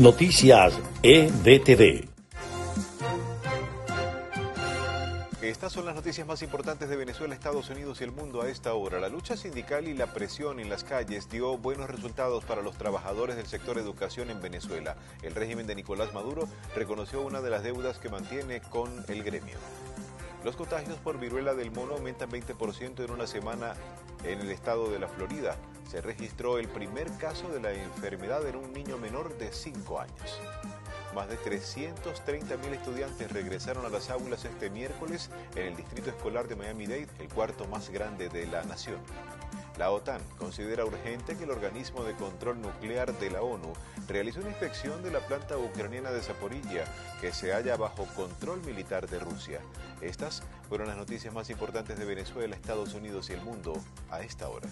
Noticias EDTV. Estas son las noticias más importantes de Venezuela, Estados Unidos y el mundo a esta hora. La lucha sindical y la presión en las calles dio buenos resultados para los trabajadores del sector educación en Venezuela. El régimen de Nicolás Maduro reconoció una de las deudas que mantiene con el gremio. Los contagios por viruela del mono aumentan 20% en una semana en el estado de la Florida. Se registró el primer caso de la enfermedad en un niño menor de 5 años. Más de 330 mil estudiantes regresaron a las aulas este miércoles en el distrito escolar de Miami-Dade, el cuarto más grande de la nación. La OTAN considera urgente que el organismo de control nuclear de la ONU realice una inspección de la planta ucraniana de Zaporilla que se halla bajo control militar de Rusia. Estas fueron las noticias más importantes de Venezuela, Estados Unidos y el mundo a esta hora.